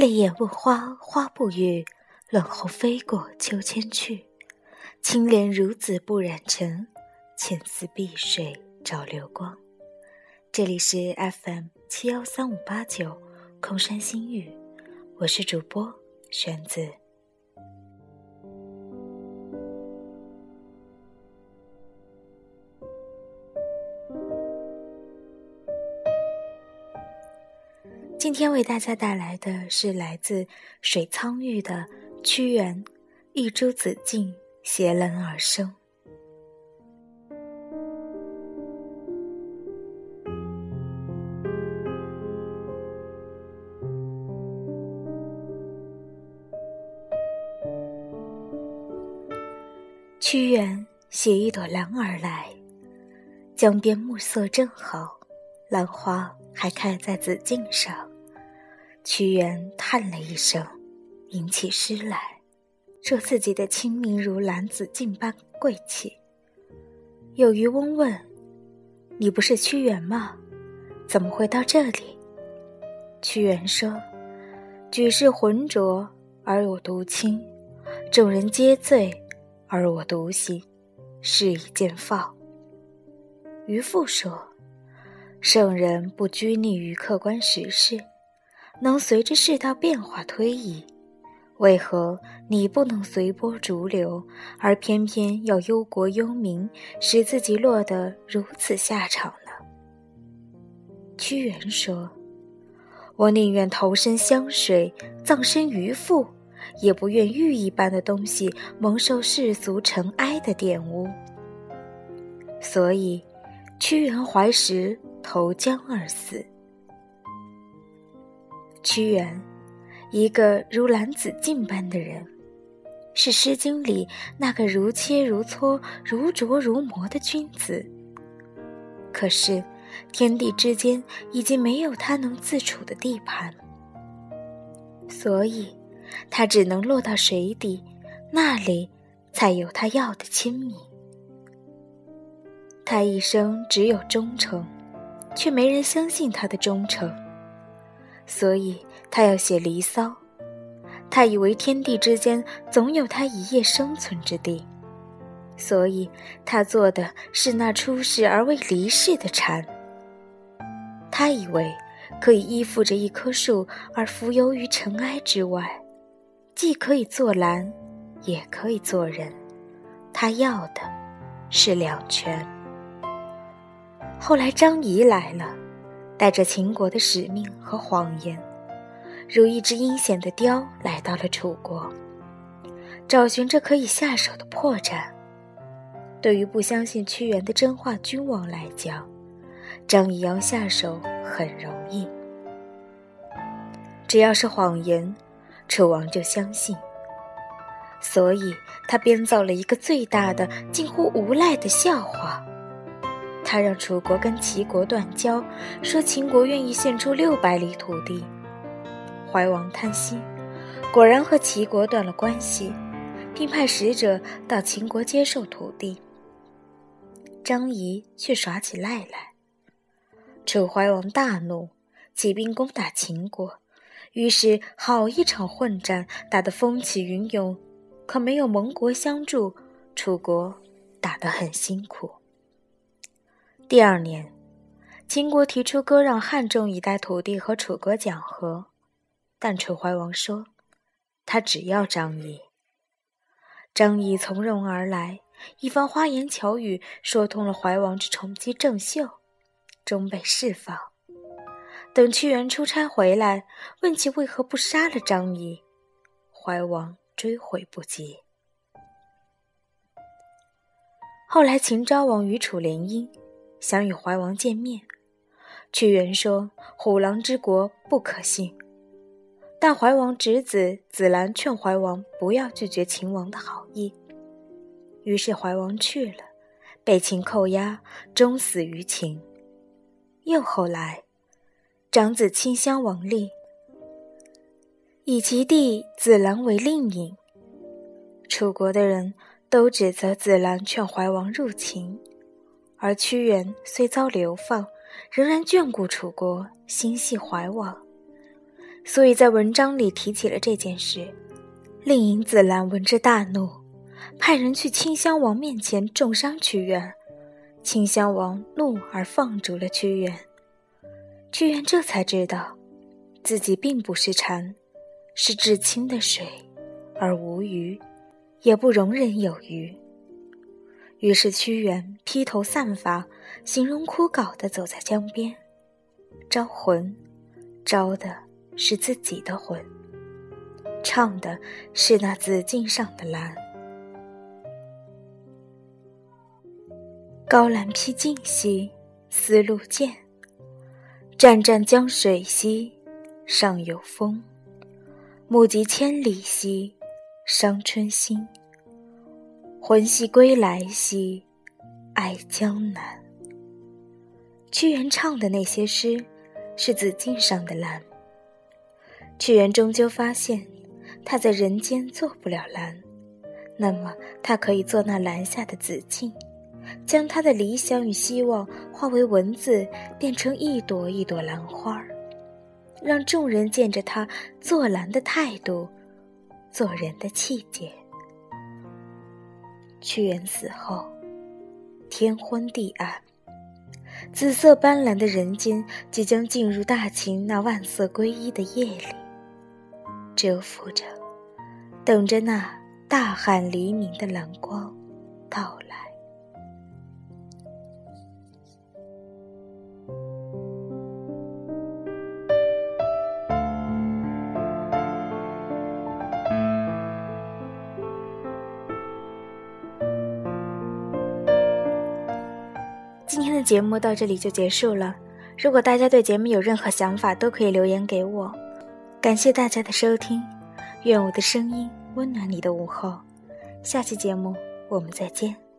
泪眼问花，花不语；冷红飞过秋千去。青莲如子不染尘，浅似碧水照流光。这里是 FM 七幺三五八九空山新雨，我是主播玄子。今天为大家带来的是来自水苍玉的屈原《一株紫茎携冷而生》。屈原携一朵兰而来，江边暮色正好，兰花还开在紫茎上。屈原叹了一声，吟起诗来，说自己的清明如兰子径般贵气。有渔翁问：“你不是屈原吗？怎么会到这里？”屈原说：“举世浑浊而我独清，众人皆醉而我独醒，是以见放。”渔父说：“圣人不拘泥于客观实事。”能随着世道变化推移，为何你不能随波逐流，而偏偏要忧国忧民，使自己落得如此下场呢？屈原说：“我宁愿投身湘水，葬身鱼腹，也不愿玉一般的东西蒙受世俗尘埃的玷污。”所以，屈原怀石投江而死。屈原，一个如兰子镜般的人，是《诗经》里那个如切如磋、如琢如磨的君子。可是，天地之间已经没有他能自处的地盘，所以，他只能落到水底，那里才有他要的亲密。他一生只有忠诚，却没人相信他的忠诚。所以他要写《离骚》，他以为天地之间总有他一夜生存之地，所以他做的是那出世而未离世的蝉。他以为可以依附着一棵树而浮游于尘埃之外，既可以做兰，也可以做人。他要的是两全。后来张仪来了。带着秦国的使命和谎言，如一只阴险的雕来到了楚国，找寻着可以下手的破绽。对于不相信屈原的真话君王来讲，张仪要下手很容易。只要是谎言，楚王就相信。所以他编造了一个最大的、近乎无赖的笑话。他让楚国跟齐国断交，说秦国愿意献出六百里土地。怀王叹息，果然和齐国断了关系，并派使者到秦国接受土地。张仪却耍起赖来。楚怀王大怒，起兵攻打秦国，于是好一场混战，打得风起云涌。可没有盟国相助，楚国打得很辛苦。第二年，秦国提出割让汉中一带土地和楚国讲和，但楚怀王说，他只要张仪。张仪从容而来，一番花言巧语说通了怀王之宠姬郑袖，终被释放。等屈原出差回来，问其为何不杀了张仪，怀王追悔不及。后来秦昭王与楚联姻。想与怀王见面，屈原说：“虎狼之国不可信。”但怀王侄子子兰劝怀王不要拒绝秦王的好意，于是怀王去了，被秦扣押，终死于秦。又后来，长子顷襄王立，以其弟子兰为令尹。楚国的人都指责子兰劝怀王入秦。而屈原虽遭流放，仍然眷顾楚国，心系怀王。所以在文章里提起了这件事。令尹子兰闻之大怒，派人去清襄王面前重伤屈原。清襄王怒而放逐了屈原。屈原这才知道，自己并不是蝉，是至清的水，而无鱼，也不容忍有鱼。于是屈原披头散发、形容枯槁地走在江边，招魂，招的是自己的魂。唱的是那紫禁上的蓝，高兰披荆兮，丝路见；湛湛江水兮，上有风。目及千里兮，伤春心。魂兮归来兮，爱江南。屈原唱的那些诗，是紫禁上的蓝。屈原终究发现。他在人间做不了兰，那么他可以做那蓝下的紫禁，将他的理想与希望化为文字，变成一朵一朵兰花儿让众人见着他做兰的态度，做人的气节。屈原死后，天昏地暗，紫色斑斓的人间即将进入大秦那万色归一的夜里。蛰伏着，等着那大汉黎明的蓝光到来。节目到这里就结束了。如果大家对节目有任何想法，都可以留言给我。感谢大家的收听，愿我的声音温暖你的午后。下期节目我们再见。